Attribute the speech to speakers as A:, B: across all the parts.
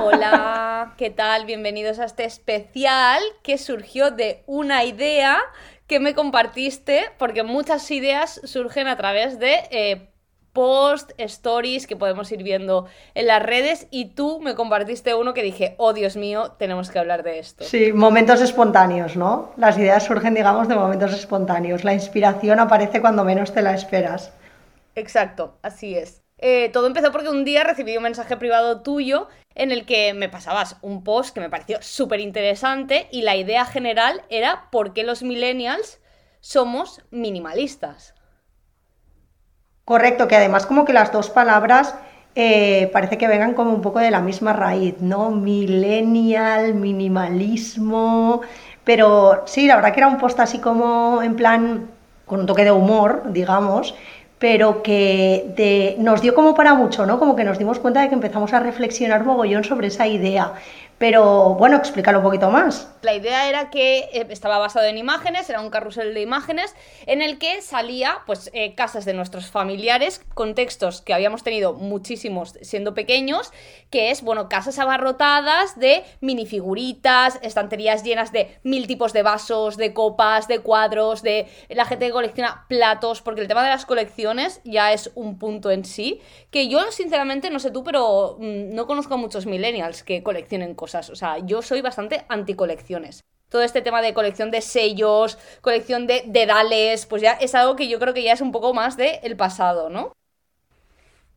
A: Hola, ¿qué tal? Bienvenidos a este especial que surgió de una idea que me compartiste, porque muchas ideas surgen a través de eh, post, stories que podemos ir viendo en las redes y tú me compartiste uno que dije, oh Dios mío, tenemos que hablar de esto.
B: Sí, momentos espontáneos, ¿no? Las ideas surgen, digamos, de momentos espontáneos. La inspiración aparece cuando menos te la esperas.
A: Exacto, así es. Eh, todo empezó porque un día recibí un mensaje privado tuyo en el que me pasabas un post que me pareció súper interesante y la idea general era por qué los millennials somos minimalistas.
B: Correcto, que además como que las dos palabras eh, parece que vengan como un poco de la misma raíz, ¿no? Millennial, minimalismo, pero sí, la verdad que era un post así como en plan con un toque de humor, digamos, pero que nos dio como para mucho, ¿no? Como que nos dimos cuenta de que empezamos a reflexionar mogollón sobre esa idea. Pero bueno, explícalo un poquito más.
A: La idea era que eh, estaba basado en imágenes, era un carrusel de imágenes en el que salía pues eh, casas de nuestros familiares, contextos que habíamos tenido muchísimos siendo pequeños, que es, bueno, casas abarrotadas de minifiguritas, estanterías llenas de mil tipos de vasos, de copas, de cuadros, de la gente que colecciona platos, porque el tema de las colecciones ya es un punto en sí, que yo sinceramente no sé tú, pero mm, no conozco a muchos millennials que coleccionen cosas o sea, yo soy bastante anti-colecciones. Todo este tema de colección de sellos, colección de dedales, pues ya es algo que yo creo que ya es un poco más del el pasado, ¿no?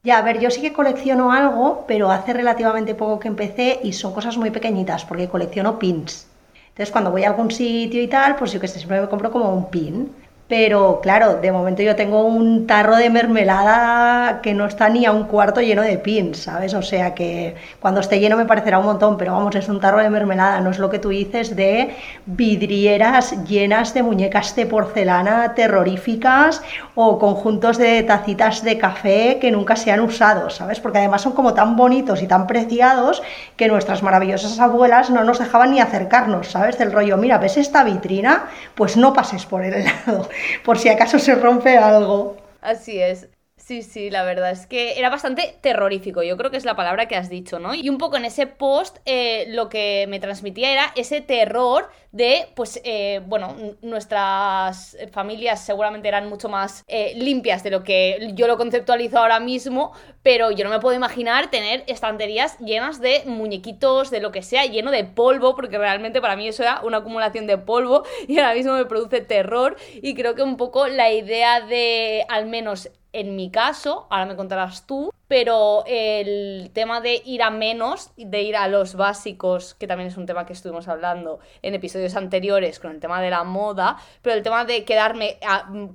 B: Ya, a ver, yo sí que colecciono algo, pero hace relativamente poco que empecé y son cosas muy pequeñitas, porque colecciono pins. Entonces, cuando voy a algún sitio y tal, pues yo que sé, siempre me compro como un pin. Pero claro, de momento yo tengo un tarro de mermelada que no está ni a un cuarto lleno de pins, ¿sabes? O sea que cuando esté lleno me parecerá un montón, pero vamos, es un tarro de mermelada, no es lo que tú dices de vidrieras llenas de muñecas de porcelana terroríficas o conjuntos de tacitas de café que nunca se han usado, ¿sabes? Porque además son como tan bonitos y tan preciados que nuestras maravillosas abuelas no nos dejaban ni acercarnos, ¿sabes? Del rollo, mira, ¿ves esta vitrina? Pues no pases por el lado por si acaso se rompe algo.
A: Así es. Sí, sí, la verdad es que era bastante terrorífico, yo creo que es la palabra que has dicho, ¿no? Y un poco en ese post eh, lo que me transmitía era ese terror de, pues, eh, bueno, nuestras familias seguramente eran mucho más eh, limpias de lo que yo lo conceptualizo ahora mismo, pero yo no me puedo imaginar tener estanterías llenas de muñequitos, de lo que sea, lleno de polvo, porque realmente para mí eso era una acumulación de polvo y ahora mismo me produce terror. Y creo que un poco la idea de, al menos en mi caso, ahora me contarás tú, pero el tema de ir a menos, de ir a los básicos, que también es un tema que estuvimos hablando en episodios anteriores con el tema de la moda, pero el tema de quedarme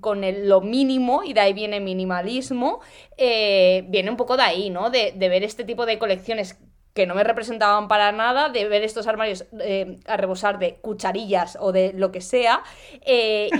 A: con lo mínimo, y de ahí viene minimalismo, eh, viene un poco de ahí, ¿no? De ver este tipo de colecciones que no me representaban para nada, de ver estos armarios eh, a rebosar de cucharillas o de lo que sea. Eh,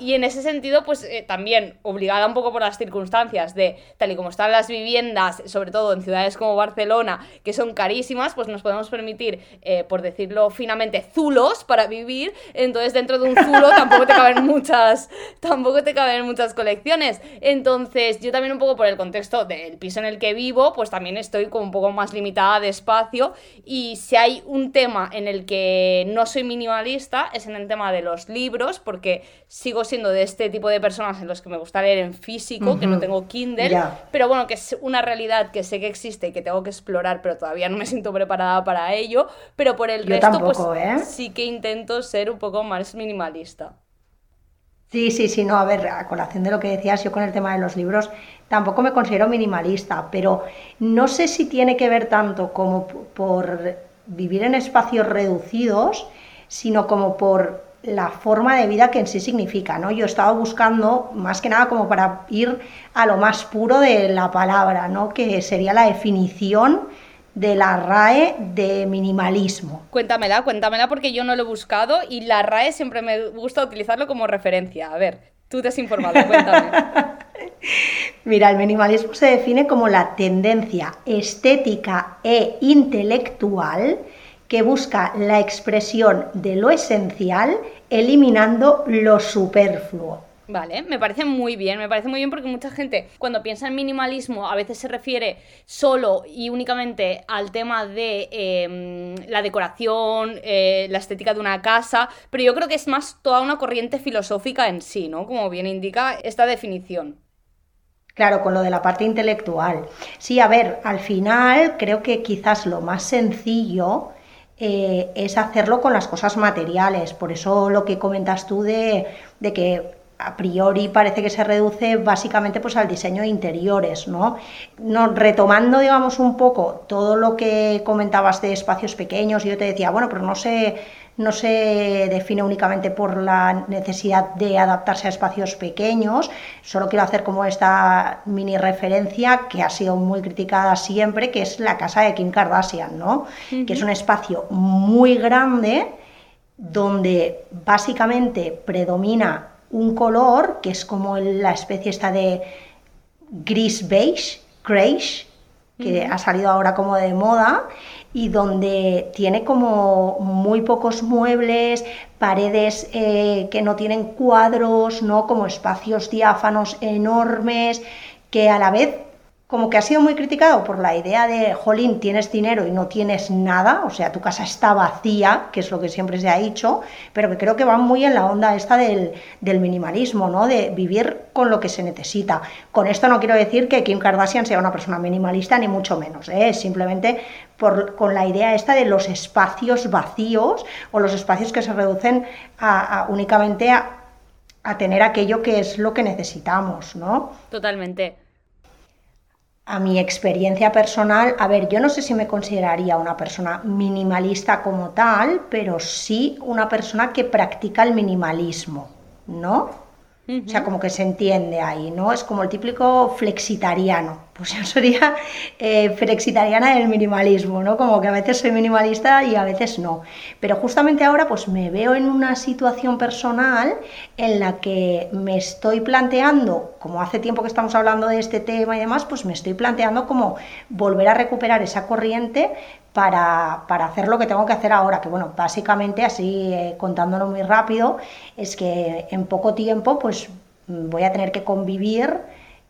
A: y, en ese sentido, pues eh, también obligada un poco por las circunstancias de tal y como están las viviendas, sobre todo en ciudades como Barcelona, que son carísimas, pues nos podemos permitir, por decirlo finamente, zulos para vivir. Entonces, dentro de un zulo tampoco te caben muchas, tampoco te caben muchas colecciones. Entonces, yo también un poco por el contexto del piso en el que vivo, pues también estoy como un poco más limitada espacio y si hay un tema en el que no soy minimalista es en el tema de los libros porque sigo siendo de este tipo de personas en los que me gusta leer en físico, que no tengo Kindle, pero bueno, que es una realidad que sé que existe y que tengo que explorar, pero todavía no me siento preparada para ello, pero por el resto pues ¿eh? sí que intento ser un poco más minimalista.
B: Sí, sí, sí, no, a ver, a colación de lo que decías, yo con el tema de los libros tampoco me considero minimalista, pero no sé si tiene que ver tanto como por vivir en espacios reducidos, sino como por la forma de vida que en sí significa, ¿no? Yo estaba buscando más que nada como para ir a lo más puro de la palabra, ¿no? Que sería la definición de la RAE de minimalismo.
A: Cuéntamela, cuéntamela porque yo no lo he buscado y la RAE siempre me gusta utilizarlo como referencia. A ver, tú te has informado, cuéntame.
B: Mira, el minimalismo se define como la tendencia estética e intelectual que busca la expresión de lo esencial eliminando lo superfluo.
A: Vale, me parece muy bien, me parece muy bien porque mucha gente cuando piensa en minimalismo a veces se refiere solo y únicamente al tema de em, la decoración, eh, la estética de una casa, pero yo creo que es más toda una corriente filosófica en sí, ¿no? Como bien indica esta definición.
B: Claro, con lo de la parte intelectual. Sí, a ver, al final creo que quizás lo más sencillo eh, es hacerlo con las cosas materiales. Por eso lo que comentas tú de, de que a priori parece que se reduce básicamente pues al diseño de interiores, ¿no? ¿no? Retomando, digamos, un poco todo lo que comentabas de espacios pequeños, yo te decía, bueno, pero no se, no se define únicamente por la necesidad de adaptarse a espacios pequeños, solo quiero hacer como esta mini referencia que ha sido muy criticada siempre, que es la casa de Kim Kardashian, ¿no? Que es un espacio muy grande donde básicamente predomina un color que es como la especie esta de gris beige, grayish, que ha salido ahora como de moda y donde tiene como muy pocos muebles, paredes eh, que no tienen cuadros, ¿no? como espacios diáfanos enormes, que a la vez como que ha sido muy criticado por la idea de, jolín, tienes dinero y no tienes nada, o sea, tu casa está vacía, que es lo que siempre se ha dicho, pero que creo que va muy en la onda esta del, minimalismo, ¿no? De vivir con lo que se necesita. Con esto no quiero decir que Kim Kardashian sea una persona minimalista, ni mucho menos, ¿eh? simplemente por, con la idea esta de los espacios vacíos o los espacios que se reducen a, únicamente a, a tener aquello que es lo que necesitamos, ¿no?
A: Totalmente
B: a mi experiencia personal, a ver, yo no sé si me consideraría una persona minimalista como tal, pero sí una persona que practica el minimalismo, ¿no? O sea, como que se entiende ahí, ¿no? Es como el típico flexitariano. Pues yo sería eh, flexitariana del minimalismo, ¿no? Como que a veces soy minimalista y a veces no. Pero justamente ahora pues me veo en una situación personal en la que me estoy planteando, como hace tiempo que estamos hablando de este tema y demás, pues me estoy planteando como volver a recuperar esa corriente para, para, hacer lo que tengo que hacer ahora, que bueno, básicamente así eh, contándolo muy rápido, es que en poco tiempo pues voy a tener que convivir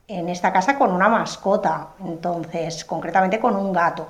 B: en esta casa con una mascota, entonces concretamente con un gato.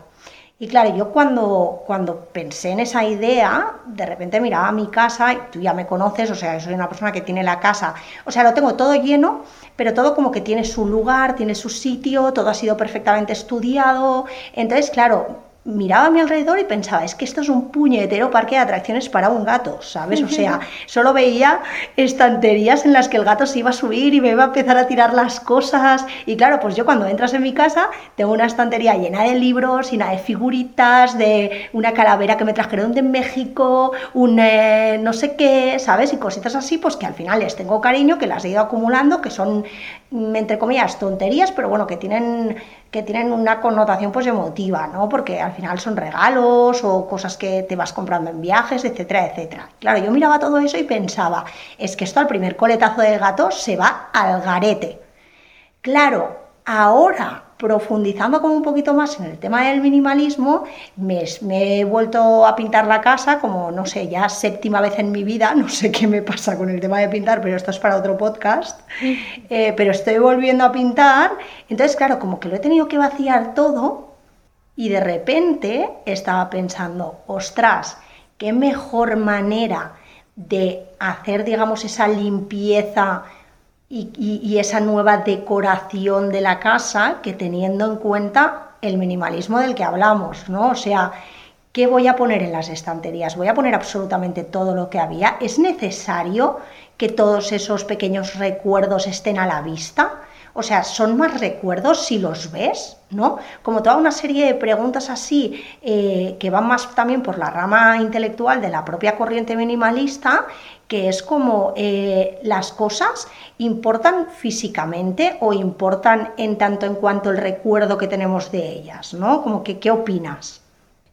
B: Y claro, yo cuando, cuando pensé en esa idea, de repente miraba mi casa, y tú ya me conoces, o sea, yo soy una persona que tiene la casa, o sea, lo tengo todo lleno, pero todo como que tiene su lugar, tiene su sitio, todo ha sido perfectamente estudiado. Entonces, claro, miraba a mi alrededor y pensaba, es que esto es un puñetero parque de atracciones para un gato, ¿sabes? O sea, solo veía estanterías en las que el gato se iba a subir y me iba a empezar a tirar las cosas. Y claro, pues yo cuando entras en mi casa tengo una estantería llena de libros, llena de figuritas, de una calavera que me trajeron de México, un eh, no sé qué, ¿sabes? Y cositas así, pues que al final les tengo cariño, que las he ido acumulando, que son, mm, entre comillas, tonterías, pero bueno, que tienen que tienen una connotación pues emotiva, ¿no? Porque al final son regalos o cosas que te vas comprando en viajes, etcétera, etcétera. Claro, yo miraba todo eso y pensaba, es que esto al primer coletazo de gato se va al garete. Claro, ahora profundizando como un poquito más en el tema del minimalismo, me, he vuelto a pintar la casa como, no sé, ya séptima vez en mi vida, no sé qué me pasa con el tema de pintar, pero esto es para otro podcast, eh, pero estoy volviendo a pintar, entonces claro, como que lo he tenido que vaciar todo y de repente estaba pensando, ostras, qué mejor manera de hacer, digamos, esa limpieza y, esa nueva decoración de la casa que teniendo en cuenta el minimalismo del que hablamos, ¿no? O sea, ¿qué voy a poner en las estanterías? ¿Voy a poner absolutamente todo lo que había? ¿Es necesario que todos esos pequeños recuerdos estén a la vista? O sea, son más recuerdos si los ves, ¿no? Como toda una serie de preguntas así eh, que van más también por la rama intelectual de la propia corriente minimalista, que es como eh, las cosas importan físicamente o importan en tanto en cuanto el recuerdo que tenemos de ellas, ¿no? Como que, ¿qué opinas?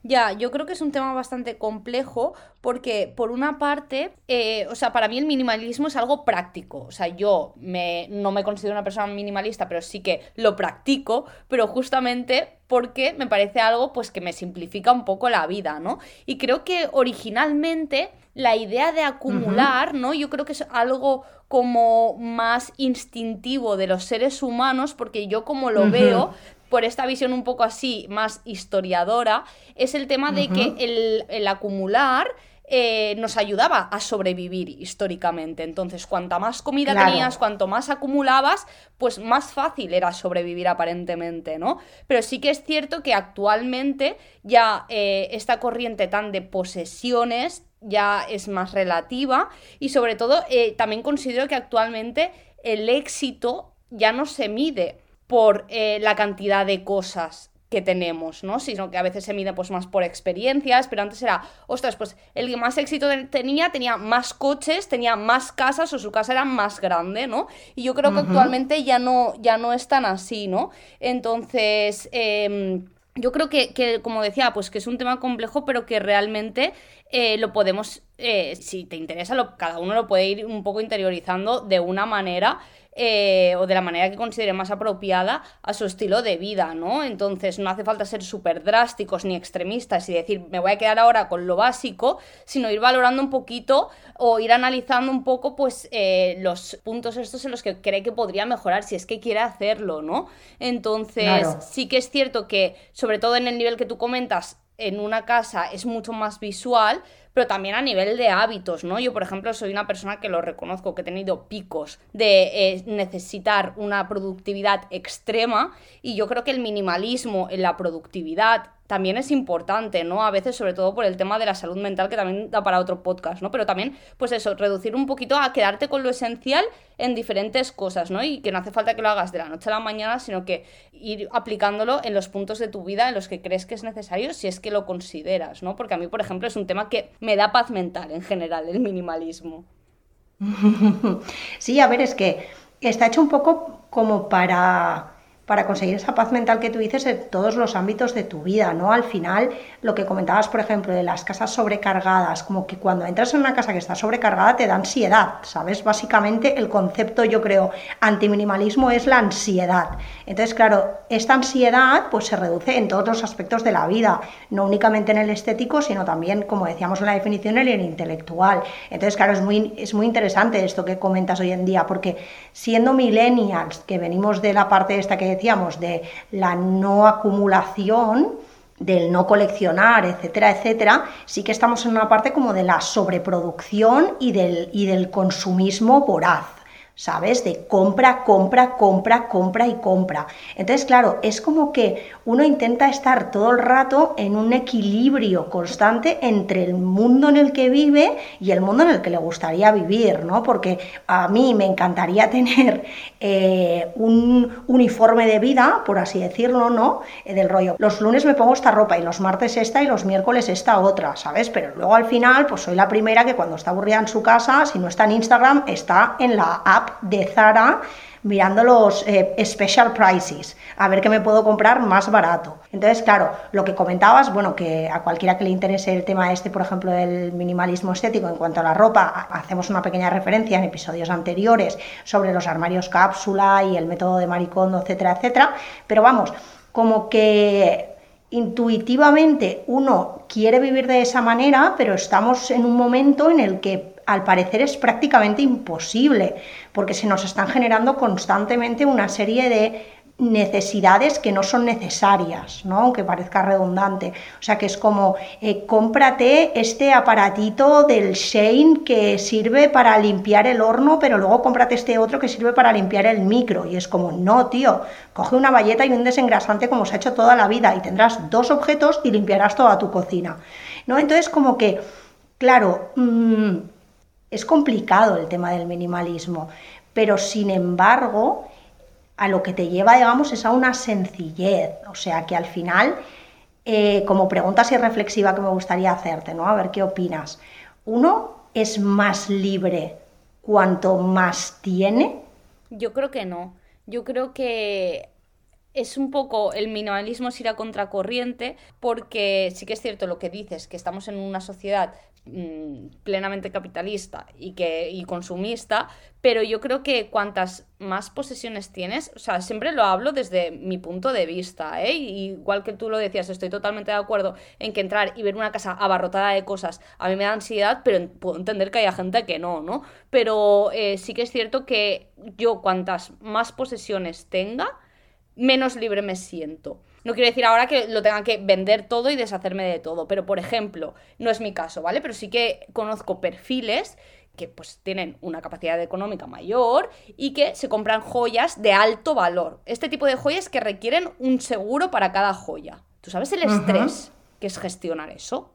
A: Ya, yo creo que es un tema bastante complejo porque por una parte, eh, o sea, para mí el minimalismo es algo práctico. O sea, yo me, no me considero una persona minimalista, pero sí que lo practico, pero justamente porque me parece algo pues que me simplifica un poco la vida, ¿no? Y creo que originalmente la idea de acumular, ¿no? Yo creo que es algo como más instintivo de los seres humanos, porque yo como lo veo, por esta visión un poco así, más historiadora, es el tema de que el, el acumular eh, nos ayudaba a sobrevivir históricamente. Entonces, cuanta más comida tenías, cuanto más acumulabas, pues más fácil era sobrevivir aparentemente, ¿no? Pero sí que es cierto que actualmente ya eh, esta corriente tan de posesiones ya es más relativa y sobre todo eh, también considero que actualmente el éxito ya no se mide por la cantidad de cosas que tenemos, ¿no? Sino que a veces se mide pues más por experiencias, pero antes era, ostras, pues el que más éxito tenía tenía más coches, tenía más casas o su casa era más grande, ¿no? Y yo creo que actualmente ya no, ya no es tan así, ¿no? Entonces, em, yo creo que, como decía, pues que es un tema complejo, pero que realmente eh, lo podemos, eh, si te interesa, lo, cada uno lo puede ir un poco interiorizando de una manera eh, o de la manera que considere más apropiada a su estilo de vida, ¿no? Entonces no hace falta ser súper drásticos ni extremistas y decir me voy a quedar ahora con lo básico, sino ir valorando un poquito o ir analizando un poco pues eh, los puntos estos en los que cree que podría mejorar si es que quiere hacerlo, ¿no? Entonces sí que es cierto que sobre todo en el nivel que tú comentas en una casa es mucho más visual, pero también a nivel de hábitos, ¿no? Yo, por ejemplo, soy una persona que lo reconozco, que he tenido picos de eh, necesitar una productividad extrema y yo creo que el minimalismo en la productividad también es importante, ¿no? A veces, sobre todo por el tema de la salud mental, que también da para otro podcast, ¿no? Pero también, pues eso, reducir un poquito a quedarte con lo esencial en diferentes cosas, ¿no? Y que no hace falta que lo hagas de la noche a la mañana, sino que ir aplicándolo en los puntos de tu vida en los que crees que es necesario, si es que lo consideras, ¿no? Porque a mí, por ejemplo, es un tema que me da paz mental en general, el minimalismo.
B: Sí, a ver, es que está hecho un poco como para para conseguir esa paz mental que tú dices en todos los ámbitos de tu vida, ¿no? Al final, lo que comentabas, por ejemplo, de las casas sobrecargadas, como que cuando entras en una casa que está sobrecargada te da ansiedad, ¿sabes? Básicamente el concepto, yo creo, antiminimalismo es la ansiedad. Entonces, claro, esta ansiedad pues se reduce en todos los aspectos de la vida, no únicamente en el estético, sino también, como decíamos en la definición, en el intelectual. Entonces, claro, es muy, es muy interesante esto que comentas hoy en día, porque siendo millennials, que venimos de la parte esta que decíamos, de la no acumulación, del no coleccionar, etcétera, etcétera, sí que estamos en una parte como de la sobreproducción y del, y del consumismo voraz. ¿Sabes? De compra, compra, compra, compra y compra. Entonces, claro, es como que uno intenta estar todo el rato en un equilibrio constante entre el mundo en el que vive y el mundo en el que le gustaría vivir, ¿no? Porque a mí me encantaría tener eh, un uniforme de vida, por así decirlo, ¿no? Eh, del rollo, los lunes me pongo esta ropa y los martes esta y los miércoles esta otra, ¿sabes? Pero luego al final, pues soy la primera que cuando está aburrida en su casa, si no está en Instagram, está en la app de Zara mirando los eh, special prices, a ver qué me puedo comprar más barato. Entonces, claro, lo que comentabas, bueno, que a cualquiera que le interese el tema este, por ejemplo, del minimalismo estético en cuanto a la ropa, hacemos una pequeña referencia en episodios anteriores sobre los armarios cápsula y el método de maricondo, etcétera, etcétera, pero vamos, como que intuitivamente uno quiere vivir de esa manera, pero estamos en un momento en el que al parecer es prácticamente imposible, porque se nos están generando constantemente una serie de necesidades que no son necesarias, ¿no? aunque parezca redundante. O sea que es como, eh, cómprate este aparatito del Shane que sirve para limpiar el horno, pero luego cómprate este otro que sirve para limpiar el micro. Y es como, no, tío, coge una valleta y un desengrasante como se ha hecho toda la vida y tendrás dos objetos y limpiarás toda tu cocina. ¿no? Entonces como que, claro, mmm, es complicado el tema del minimalismo, pero sin embargo, a lo que te lleva, digamos, es a una sencillez. O sea que al final, eh, como pregunta así reflexiva que me gustaría hacerte, ¿no? A ver qué opinas. Uno es más libre cuanto más tiene.
A: Yo creo que no. Yo creo que es un poco el minimalismo es ir a contracorriente porque sí que es cierto lo que dices, que estamos en una sociedad mm, plenamente capitalista y, que, y consumista, pero yo creo que cuantas más posesiones tienes, o sea, siempre lo hablo desde mi punto de vista, ¿eh? igual que tú lo decías, estoy totalmente de acuerdo en que entrar y ver una casa abarrotada de cosas a mí me da ansiedad, pero puedo entender que haya gente que no, ¿no? Pero eh, sí que es cierto que yo cuantas más posesiones tenga, menos libre me siento. No quiero decir ahora que lo tenga que vender todo y deshacerme de todo, pero por ejemplo, no es mi caso, ¿vale? Pero sí que conozco perfiles que pues tienen una capacidad económica mayor y que se compran joyas de alto valor. Este tipo de joyas que requieren un seguro para cada joya. ¿Tú sabes el estrés que es gestionar eso?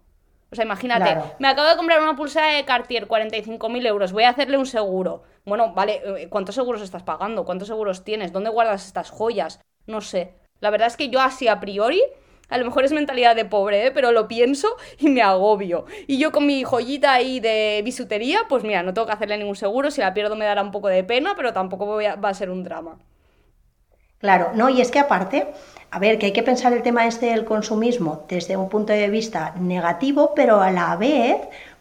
A: O sea, imagínate, me acabo de comprar una pulsera de Cartier, 45.000 euros, voy a hacerle un seguro. Bueno, vale, eh, ¿cuántos seguros estás pagando? ¿Cuántos seguros tienes? ¿Dónde guardas estas joyas? No sé. La verdad es que yo así a priori, a lo mejor es mentalidad de pobre, ¿eh? pero lo pienso y me agobio. Y yo con mi joyita ahí de bisutería, pues mira, no tengo que hacerle ningún seguro, si la pierdo me dará un poco de pena, pero tampoco va a ser un drama.
B: Claro, no, y es que aparte, a ver, que hay que pensar el tema este del consumismo desde un punto de vista negativo, pero a la vez,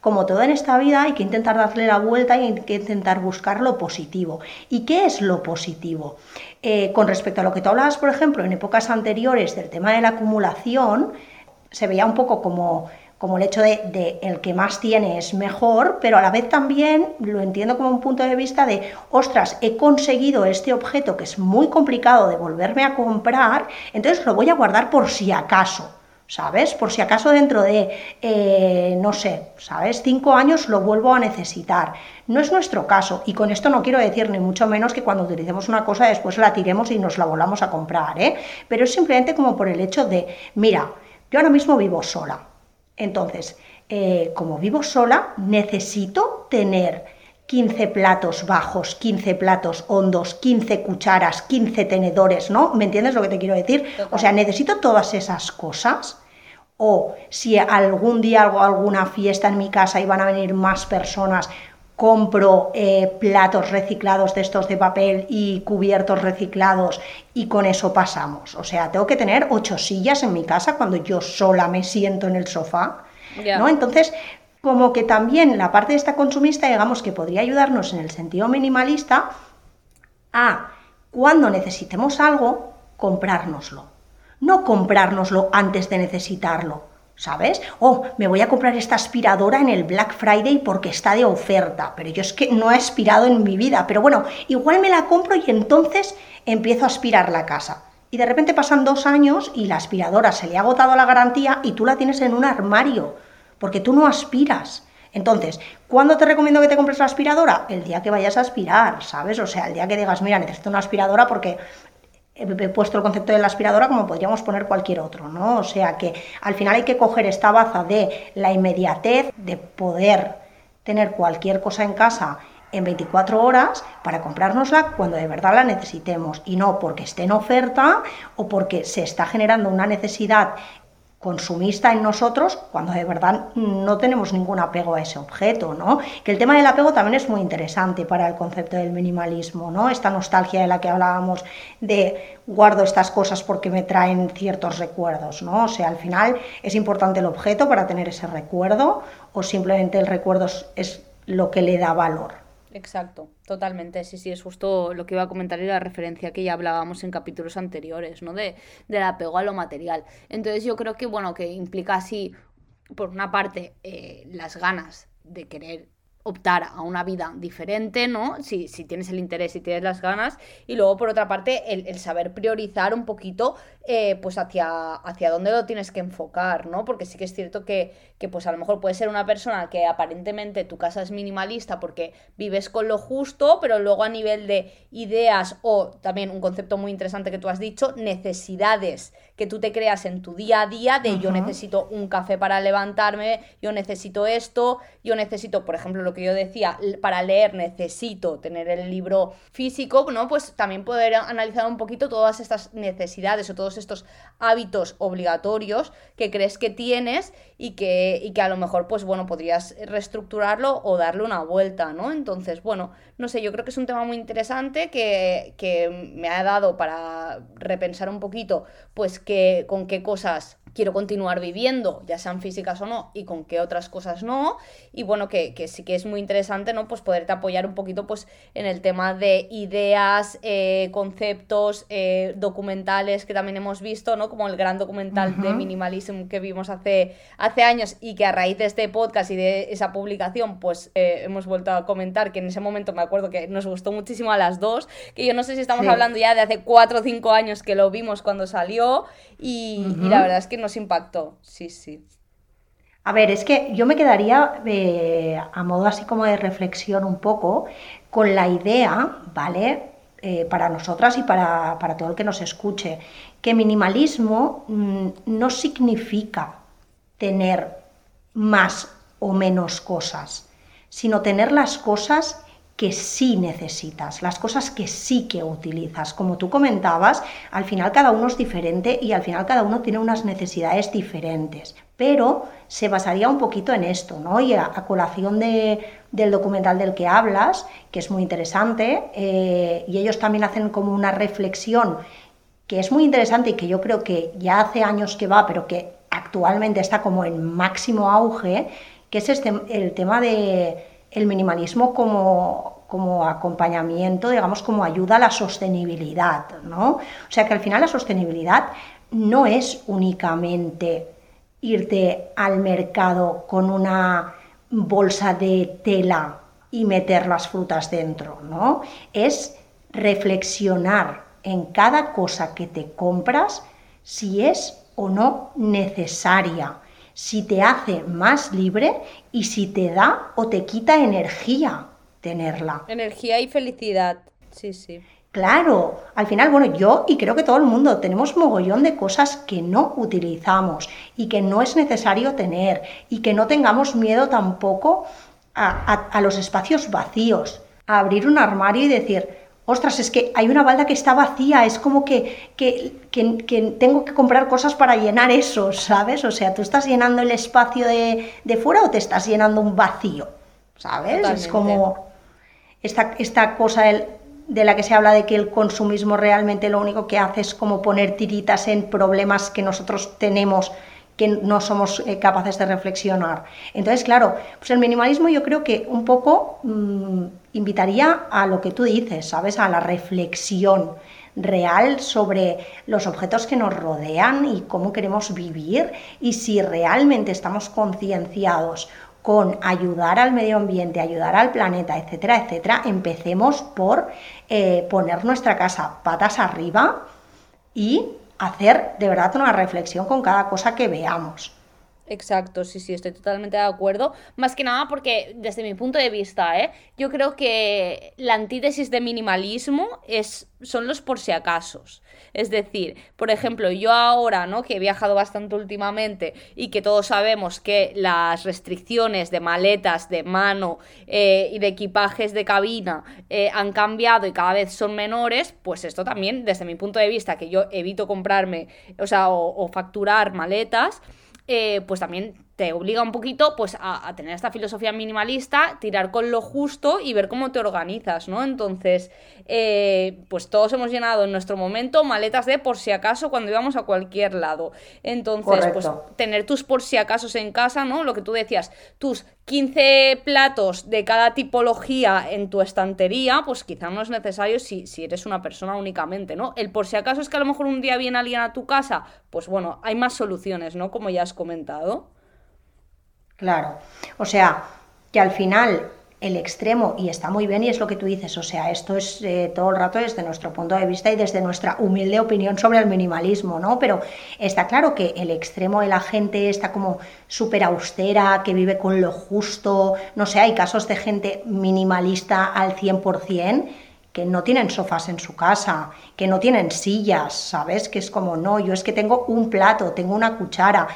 B: como todo en esta vida, hay que intentar darle la vuelta y hay que intentar buscar lo positivo. ¿Y qué es lo positivo? Eh, con respecto a lo que tú hablabas, por ejemplo, en épocas anteriores del tema de la acumulación, se veía un poco como, como el hecho de, el que más tiene es mejor, pero a la vez también lo entiendo como un punto de vista de, ostras, he conseguido este objeto que es muy complicado de volverme a comprar, entonces lo voy a guardar por si acaso. ¿Sabes? Por si acaso dentro de, eh, no sé, ¿sabes? Cinco años lo vuelvo a necesitar. No es nuestro caso, y con esto no quiero decir ni mucho menos que cuando utilicemos una cosa después la tiremos y nos la volvamos a comprar, ¿eh? Pero es simplemente como por el hecho de, mira, yo ahora mismo vivo sola. Entonces, eh, como vivo sola, necesito tener 15 platos bajos, 15 platos hondos, 15 cucharas, 15 tenedores, ¿no? ¿Me entiendes lo que te quiero decir? O sea, necesito todas esas cosas. O si algún día hago alguna fiesta en mi casa y van a venir más personas, compro eh, platos reciclados de estos de papel y cubiertos reciclados y con eso pasamos. O sea, tengo que tener ocho sillas en mi casa cuando yo sola me siento en el sofá. ¿no? Entonces, como que también la parte de esta consumista, digamos que podría ayudarnos en el sentido minimalista a cuando necesitemos algo, comprárnoslo. No comprárnoslo antes de necesitarlo, ¿sabes? Oh, me voy a comprar esta aspiradora en el Black Friday porque está de oferta, pero yo es que no he aspirado en mi vida, pero bueno, igual me la compro y entonces empiezo a aspirar la casa. Y de repente pasan dos años y la aspiradora se le ha agotado la garantía y tú la tienes en un armario porque tú no aspiras. Entonces, ¿cuándo te recomiendo que te compres la aspiradora? El día que vayas a aspirar, ¿sabes? O sea, el día que digas, mira, necesito una aspiradora porque he puesto el concepto de la aspiradora como podríamos poner cualquier otro, ¿no? O sea que al final hay que coger esta baza de la inmediatez, de poder tener cualquier cosa en casa en 24 horas para comprárnosla cuando de verdad la necesitemos y no porque esté en oferta o porque se está generando una necesidad consumista en nosotros cuando de verdad no tenemos ningún apego a ese objeto, ¿no? Que el tema del apego también es muy interesante para el concepto del minimalismo, ¿no? Esta nostalgia de la que hablábamos de guardo estas cosas porque me traen ciertos recuerdos, ¿no? O sea, al final es importante el objeto para tener ese recuerdo o simplemente el recuerdo es lo que le da valor.
A: Exacto, totalmente. Sí, sí, es justo lo que iba a comentar y la referencia que ya hablábamos en capítulos anteriores, ¿no? De, del apego a lo material. Entonces yo creo que, bueno, que implica así, por una parte, eh, las ganas de querer optar a una vida diferente, ¿no? Si, si tienes el interés y tienes las ganas. Y luego, por otra parte, el, saber priorizar un poquito, eh, pues, hacia, hacia dónde lo tienes que enfocar, ¿no? Porque sí que es cierto que, que, pues, a lo mejor puede ser una persona que aparentemente tu casa es minimalista porque vives con lo justo, pero luego a nivel de ideas o también un concepto muy interesante que tú has dicho, necesidades que tú te creas en tu día a día de yo necesito un café para levantarme, yo necesito esto, yo necesito, por ejemplo, lo que yo decía, para leer necesito tener el libro físico, ¿no? Pues también poder analizar un poquito todas estas necesidades o todos estos hábitos obligatorios que crees que tienes y que, y que a lo mejor, pues bueno, podrías reestructurarlo o darle una vuelta, ¿no? Entonces, bueno, no sé, yo creo que es un tema muy interesante que, que me ha dado para repensar un poquito, pues que, con qué cosas quiero continuar viviendo, ya sean físicas o no, y con qué otras cosas no. Y bueno, que, sí que es muy interesante, ¿no? Pues poderte apoyar un poquito pues en el tema de ideas, eh, conceptos, eh, documentales que también hemos visto, ¿no? Como el gran documental de minimalism que vimos hace, hace años y que a raíz de este podcast y de esa publicación, pues eh, hemos vuelto a comentar que en ese momento me acuerdo que nos gustó muchísimo a las dos, que yo no sé si estamos hablando ya de hace cuatro o cinco años que lo vimos cuando salió y, y la verdad es que nos impactó, sí, sí.
B: A ver, es que yo me quedaría eh, a modo así como de reflexión un poco con la idea, ¿vale? Eh, para nosotras y para, todo el que nos escuche, que minimalismo mm, no significa tener más o menos cosas, sino tener las cosas que sí necesitas, las cosas que sí que utilizas. Como tú comentabas, al final cada uno es diferente y al final cada uno tiene unas necesidades diferentes. Pero se basaría un poquito en esto, ¿no? Y a, colación del documental del que hablas, que es muy interesante, eh, y ellos también hacen como una reflexión que es muy interesante y que yo creo que ya hace años que va, pero que actualmente está como en máximo auge, que es este, el tema de el minimalismo como, como acompañamiento, digamos, como ayuda a la sostenibilidad, ¿no? O sea que al final la sostenibilidad no es únicamente irte al mercado con una bolsa de tela y meter las frutas dentro, ¿no? Es reflexionar en cada cosa que te compras si es o no necesaria si te hace más libre y si te da o te quita energía tenerla.
A: Energía y felicidad, sí, sí.
B: Claro, al final, bueno, yo y creo que todo el mundo tenemos mogollón de cosas que no utilizamos y que no es necesario tener y que no tengamos miedo tampoco a, a los espacios vacíos, a abrir un armario y decir, ostras, es que hay una balda que está vacía, es como que, tengo que comprar cosas para llenar eso, ¿sabes? O sea, tú estás llenando el espacio de, fuera o te estás llenando un vacío, ¿sabes? Es como esta, esta cosa de la que se habla de que el consumismo realmente lo único que hace es como poner tiritas en problemas que nosotros tenemos que no somos eh, capaces de reflexionar. Entonces, claro, pues el minimalismo yo creo que un poco mm, invitaría a lo que tú dices, ¿sabes? A la reflexión real sobre los objetos que nos rodean y cómo queremos vivir y si realmente estamos concienciados con ayudar al medio ambiente, ayudar al planeta, etcétera, etcétera, empecemos por eh, poner nuestra casa patas arriba y hacer de verdad una reflexión con cada cosa que veamos.
A: Exacto, sí, sí, estoy totalmente de acuerdo. Más que nada porque desde mi punto de vista, ¿eh? yo creo que la antítesis de minimalismo es, son los por si acasos. Es decir, por ejemplo, yo ahora, ¿no? Que he viajado bastante últimamente y que todos sabemos que las restricciones de maletas, de mano eh, y de equipajes de cabina eh, han cambiado y cada vez son menores, pues esto también, desde mi punto de vista, que yo evito comprarme, o sea, o facturar maletas, eh, pues también te obliga un poquito pues a, tener esta filosofía minimalista, tirar con lo justo y ver cómo te organizas, ¿no? Entonces, eh, pues todos hemos llenado en nuestro momento maletas de por si acaso cuando íbamos a cualquier lado. Entonces, pues tener tus por si acaso en casa, ¿no? Lo que tú decías, tus 15 platos de cada tipología en tu estantería, pues quizá no es necesario si, si eres una persona únicamente, ¿no? El por si acaso es que a lo mejor un día viene alguien a tu casa, pues bueno, hay más soluciones, ¿no? Como ya has comentado.
B: Claro, o sea, que al final el extremo, y está muy bien, y es lo que tú dices, o sea, esto es eh, todo el rato desde nuestro punto de vista y desde nuestra humilde opinión sobre el minimalismo, ¿no? Pero está claro que el extremo de la gente está como súper austera, que vive con lo justo, no sé, hay casos de gente minimalista al 100%, que no tienen sofás en su casa, que no tienen sillas, ¿sabes? Que es como, no, yo es que tengo un plato, tengo una cuchara,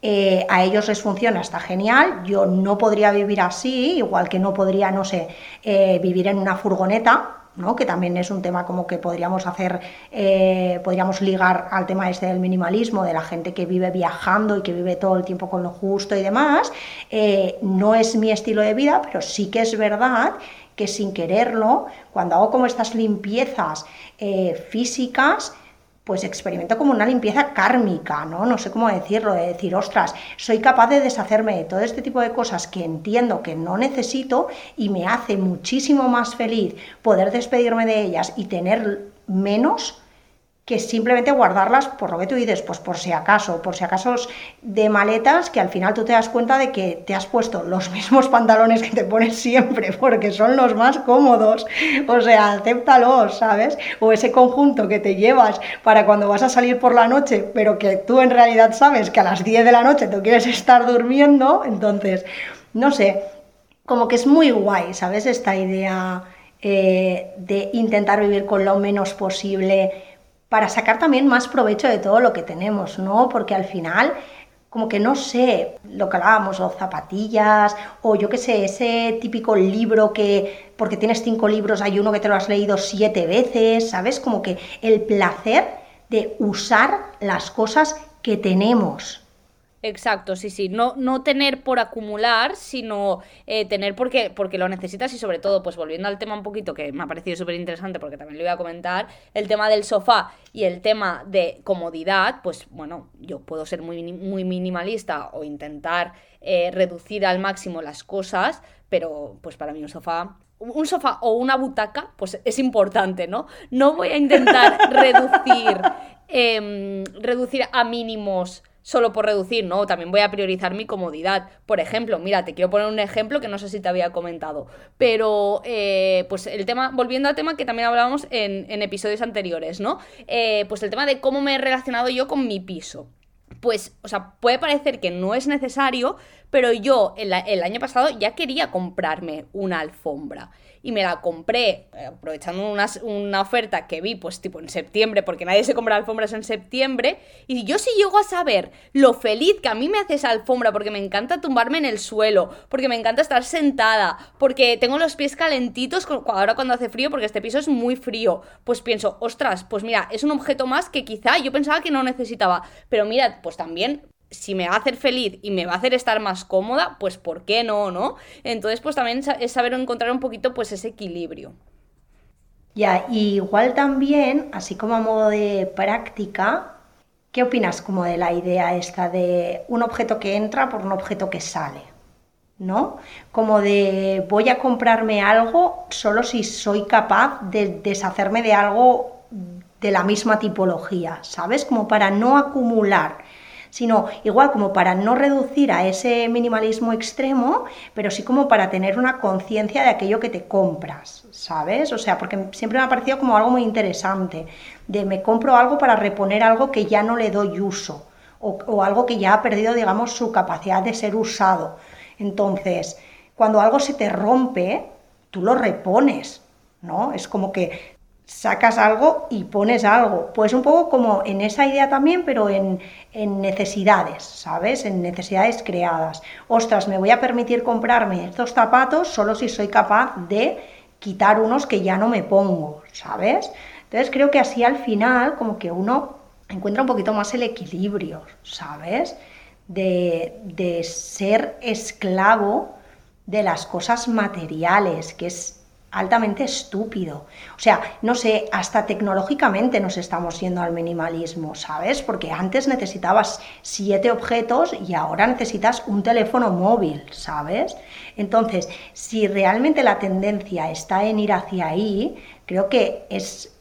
B: eh, a ellos les funciona, está genial, yo no podría vivir así, igual que no podría, no sé, eh, vivir en una furgoneta, ¿no? que también es un tema como que podríamos hacer, eh, podríamos ligar al tema este del minimalismo, de la gente que vive viajando y que vive todo el tiempo con lo justo y demás. no es mi estilo de vida, pero sí que es verdad que sin quererlo, cuando hago como estas limpiezas físicas, pues experimento como una limpieza kármica, ¿no? No sé cómo decirlo, de decir, ostras, soy capaz de deshacerme de todo este tipo de cosas que entiendo que no necesito y me hace muchísimo más feliz poder despedirme de ellas y tener menos que simplemente guardarlas por lo que tú dices, pues por si acaso, por si acaso de maletas que al final tú te das cuenta de que te has puesto los mismos pantalones que te pones siempre porque son los más cómodos, o sea, acéptalos, ¿sabes? O ese conjunto que te llevas para cuando vas a salir por la noche, pero que tú en realidad sabes que a las 10 de la noche tú quieres estar durmiendo, entonces, no sé, como que es muy guay, ¿sabes? Esta idea eh, de intentar vivir con lo menos posible para sacar también más provecho de todo lo que tenemos, ¿no? Porque al final, como que no sé, lo que hablábamos, o zapatillas, o yo qué sé, ese típico libro que, porque tienes cinco libros, hay uno que te lo has leído siete veces, ¿sabes? Como que el placer de usar las cosas que tenemos,
A: Exacto, sí, sí. No, no tener por acumular, sino eh, tener porque, porque lo necesitas y sobre todo, pues volviendo al tema un poquito que me ha parecido súper interesante porque también lo voy a comentar, el tema del sofá y el tema de comodidad, pues bueno, yo puedo ser muy, muy minimalista o intentar eh, reducir al máximo las cosas, pero pues para mí un sofá un sofá o una butaca, pues es importante, ¿no? No voy a intentar reducir, em, reducir a mínimos solo por reducir, no, también voy a priorizar mi comodidad. Por ejemplo, mira, te quiero poner un ejemplo que no sé si te había comentado, pero eh, pues el tema, volviendo al tema que también hablábamos en, episodios anteriores, ¿no? Eh, pues el tema de cómo me he relacionado yo con mi piso pues, o sea, puede parecer que no es necesario, pero yo el, año pasado ya quería comprarme una alfombra y me la compré eh, aprovechando una, una, oferta que vi pues tipo en septiembre, porque nadie se compra alfombras en septiembre, y yo sí llego a saber lo feliz que a mí me hace esa alfombra, porque me encanta tumbarme en el suelo, porque me encanta estar sentada, porque tengo los pies calentitos ahora cuando hace frío, porque este piso es muy frío, pues pienso, ostras, pues mira, es un objeto más que quizá yo pensaba que no necesitaba, pero mira, pues también si me va a hacer feliz y me va a hacer estar más cómoda, pues ¿por qué no, no? Entonces, pues también es saber encontrar un poquito pues ese equilibrio.
B: Ya, igual también, así como a modo de práctica, ¿qué opinas como de la idea esta de un objeto que entra por un objeto que sale? ¿No? Como de voy a comprarme algo solo si soy capaz de deshacerme de algo de la misma tipología, ¿sabes? Como para no acumular sino igual como para no reducir a ese minimalismo extremo, pero sí como para tener una conciencia de aquello que te compras, ¿sabes? O sea, porque siempre me ha parecido como algo muy interesante, de me compro algo para reponer algo que ya no le doy uso, o, algo que ya ha perdido, digamos, su capacidad de ser usado. Entonces, cuando algo se te rompe, tú lo repones, ¿no? Es como que sacas algo y pones algo. Pues un poco como en esa idea también, pero en, necesidades, ¿sabes? En necesidades creadas. Ostras, me voy a permitir comprarme estos zapatos solo si soy capaz de quitar unos que ya no me pongo, ¿sabes? Entonces creo que así al final como que uno encuentra un poquito más el equilibrio, ¿sabes? De, de ser esclavo de las cosas materiales, que es altamente estúpido. O sea, no sé, hasta tecnológicamente nos estamos yendo al minimalismo, ¿sabes? Porque antes necesitabas siete objetos y ahora necesitas un teléfono móvil, ¿sabes? Entonces, si realmente la tendencia está en ir hacia ahí, creo que es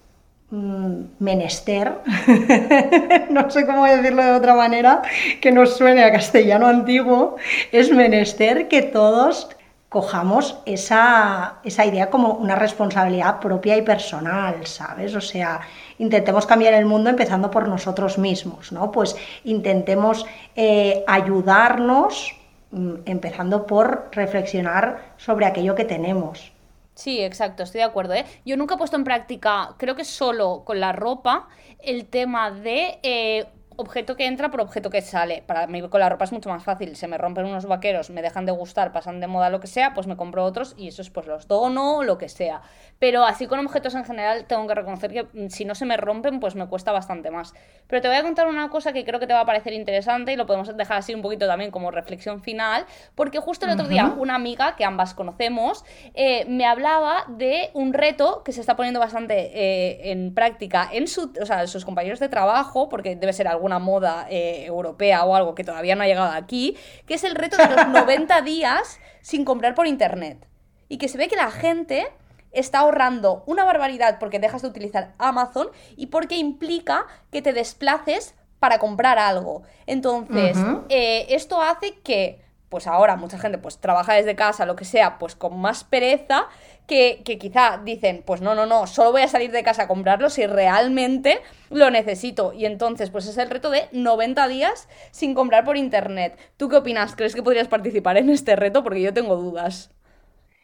B: mm, menester, no sé cómo decirlo de otra manera, que nos suene a castellano antiguo, es menester que todos cojamos esa, esa, idea como una responsabilidad propia y personal, ¿sabes? O sea, intentemos cambiar el mundo empezando por nosotros mismos, ¿no? Pues intentemos eh, ayudarnos mm, empezando por reflexionar sobre aquello que tenemos.
A: Sí, exacto, estoy de acuerdo. ¿eh? Yo nunca he puesto en práctica, creo que solo con la ropa, el tema de eh, objeto que entra por objeto que sale. Para mí con la ropa es mucho más fácil. Se me rompen unos vaqueros, me dejan de gustar, pasan de moda, lo que sea, pues me compro otros y esos pues los dono, lo que sea. Pero así con objetos en general tengo que reconocer que mm, si no se me rompen, pues me cuesta bastante más. Pero te voy a contar una cosa que creo que te va a parecer interesante y lo podemos dejar así un poquito también como reflexión final, porque justo el otro día una amiga que ambas conocemos eh, me hablaba de un reto que se está poniendo bastante eh, en práctica en, su, o sea, sus compañeros de trabajo, porque debe ser alguna moda eh, europea o algo que todavía no ha llegado aquí, que es el reto de los 90 días sin comprar por internet. Y que se ve que la gente está ahorrando una barbaridad porque dejas de utilizar Amazon y porque implica que te desplaces para comprar algo. Entonces, eh, esto hace que, pues ahora mucha gente pues trabaja desde casa, lo que sea, pues con más pereza, que, quizá dicen, pues no, no, no, solo voy a salir de casa a comprarlo si realmente lo necesito. Y entonces, pues es el reto de 90 días sin comprar por internet. ¿Tú qué opinas? ¿Crees que podrías participar en este reto? Porque yo tengo dudas.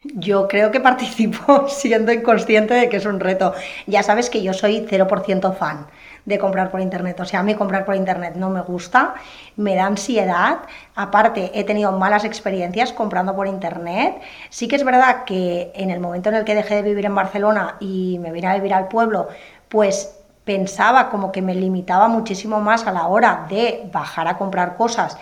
B: Yo creo que participo siendo inconsciente de que es un reto. Ya sabes que yo soy 0% fan de comprar por internet. O sea, a mí comprar por internet no me gusta, me da ansiedad. Aparte, he tenido malas experiencias comprando por internet. Sí que es verdad que en el momento en el que dejé de vivir en Barcelona y me vine a vivir al pueblo, pues pensaba como que me limitaba muchísimo más a la hora de bajar a comprar cosas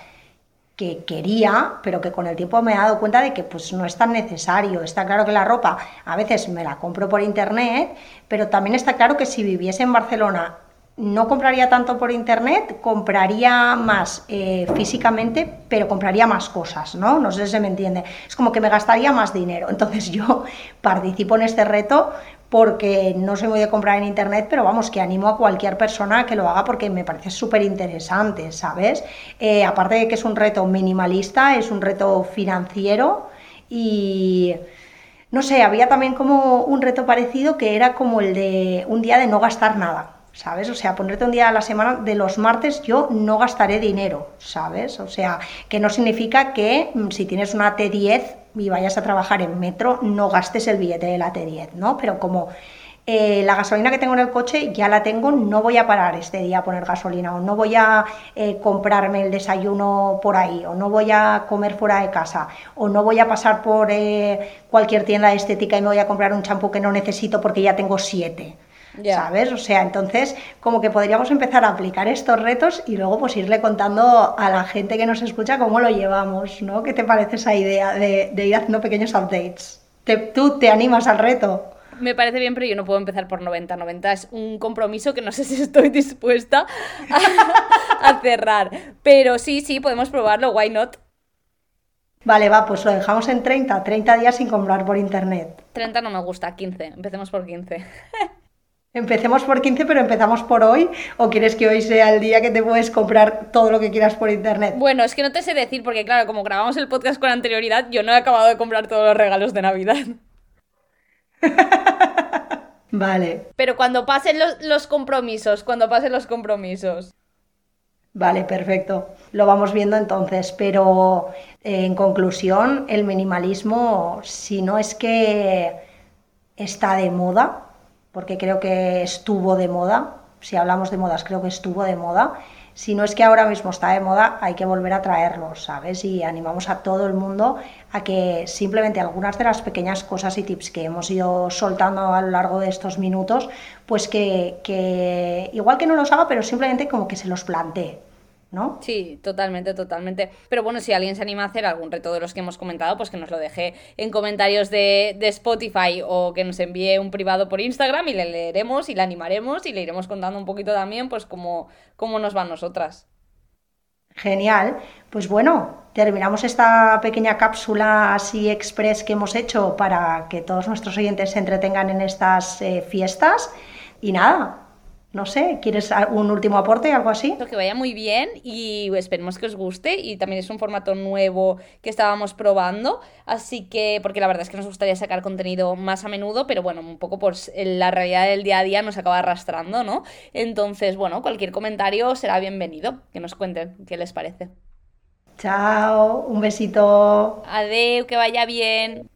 B: que quería, pero que con el tiempo me he dado cuenta de que pues no es tan necesario. Está claro que la ropa a veces me la compro por internet, pero también está claro que si viviese en Barcelona no compraría tanto por internet, compraría más eh, físicamente, pero compraría más cosas, ¿no? No sé si me entiende. Es como que me gastaría más dinero. Entonces yo participo en este reto porque no soy muy de comprar en internet, pero vamos, que animo a cualquier persona a que lo haga porque me parece súper interesante, ¿sabes? Eh, aparte de que es un reto minimalista, es un reto financiero y no sé, había también como un reto parecido que era como el de un día de no gastar nada. ¿Sabes? O sea, ponerte un día a la semana de los martes yo no gastaré dinero, ¿sabes? O sea, que no significa que mm, si tienes una T10 y vayas a trabajar en metro, no gastes el billete de la T10, ¿no? Pero como eh, la gasolina que tengo en el coche ya la tengo, no voy a parar este día a poner gasolina, o no voy a eh, comprarme el desayuno por ahí, o no voy a comer fuera de casa, o no voy a pasar por eh, cualquier tienda de estética y me voy a comprar un champú que no necesito porque ya tengo siete. ¿Sabes? O sea, entonces como que podríamos empezar a aplicar estos retos y luego pues irle contando a la gente que nos escucha cómo lo llevamos, ¿no? ¿Qué te parece esa idea de, ir haciendo pequeños updates? ¿Tú te animas al reto?
A: Me parece bien, pero yo no puedo empezar por 90. 90 es un compromiso que no sé si estoy dispuesta a, a cerrar. Pero sí, sí, podemos probarlo, why not?
B: Vale, va, pues lo dejamos en 30, 30 días sin comprar por internet.
A: 30 no me gusta, 15, empecemos por 15.
B: Empecemos por 15, pero empezamos por hoy. ¿O quieres que hoy sea el día que te puedes comprar todo lo que quieras por internet?
A: Bueno, es que no te sé decir, porque claro, como grabamos el podcast con anterioridad, yo no he acabado de comprar todos los regalos de Navidad.
B: vale.
A: Pero cuando pasen los, compromisos, cuando pasen los compromisos.
B: Vale, perfecto. Lo vamos viendo entonces, pero eh, en conclusión, el minimalismo, si no es que está de moda, porque creo que estuvo de moda, si hablamos de modas, creo que estuvo de moda. Si no es que ahora mismo está de moda, hay que volver a traerlo, ¿sabes? Y animamos a todo el mundo a que simplemente algunas de las pequeñas cosas y tips que hemos ido soltando a lo largo de estos minutos, pues que, que igual que no los haga, pero simplemente como que se los plantee. ¿No?
A: Sí, totalmente, totalmente. Pero bueno, si alguien se anima a hacer algún reto de los que hemos comentado, pues que nos lo deje en comentarios de, Spotify o que nos envíe un privado por Instagram y le leeremos y le animaremos y le iremos contando un poquito también, pues cómo, cómo nos van nosotras.
B: Genial. Pues bueno, terminamos esta pequeña cápsula así express que hemos hecho para que todos nuestros oyentes se entretengan en estas eh, fiestas. Y nada, no sé, ¿quieres un último aporte, algo así?
A: Que vaya muy bien y esperemos que os guste y también es un formato nuevo que estábamos probando, así que, porque la verdad es que nos gustaría sacar contenido más a menudo, pero bueno, un poco por la realidad del día a día nos acaba arrastrando, ¿no? Entonces, bueno, cualquier comentario será bienvenido, que nos cuenten qué les parece.
B: Chao, un besito.
A: Adeu, que vaya bien.